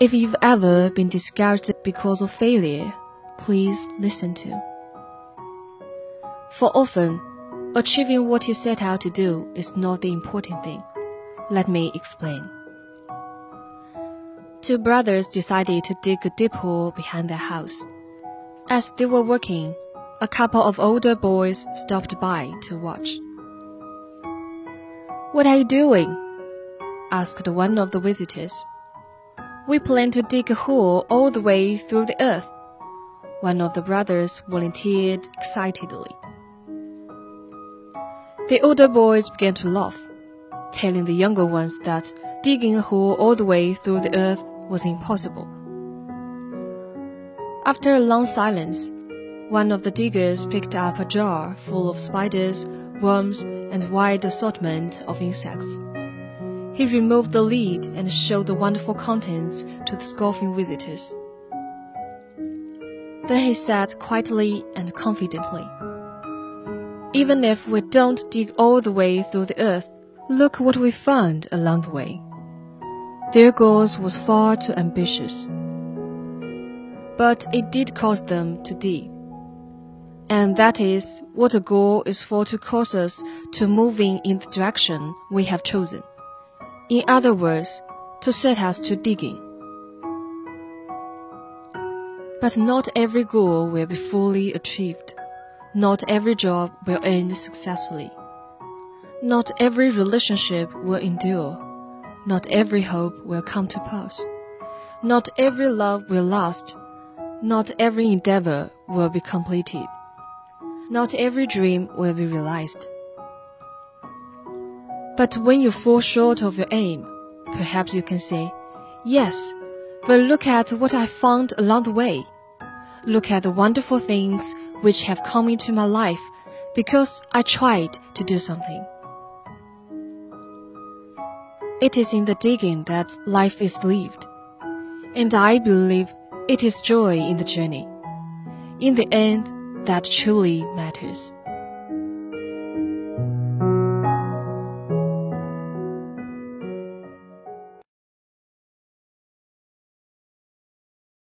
If you've ever been discouraged because of failure, please listen to. For often, achieving what you set out to do is not the important thing. Let me explain. Two brothers decided to dig a deep hole behind their house. As they were working, a couple of older boys stopped by to watch. What are you doing? asked one of the visitors. We plan to dig a hole all the way through the earth. One of the brothers volunteered excitedly. The older boys began to laugh, telling the younger ones that digging a hole all the way through the earth was impossible. After a long silence, one of the diggers picked up a jar full of spiders, worms, and wide assortment of insects. He removed the lid and showed the wonderful contents to the scoffing visitors. Then he said quietly and confidently, Even if we don't dig all the way through the earth, look what we found along the way. Their goals was far too ambitious. But it did cause them to dig. And that is what a goal is for to cause us to moving in the direction we have chosen. In other words, to set us to digging. But not every goal will be fully achieved. Not every job will end successfully. Not every relationship will endure. Not every hope will come to pass. Not every love will last. Not every endeavor will be completed. Not every dream will be realized. But when you fall short of your aim, perhaps you can say, Yes, but look at what I found along the way. Look at the wonderful things which have come into my life because I tried to do something. It is in the digging that life is lived, and I believe it is joy in the journey. In the end, that truly matters.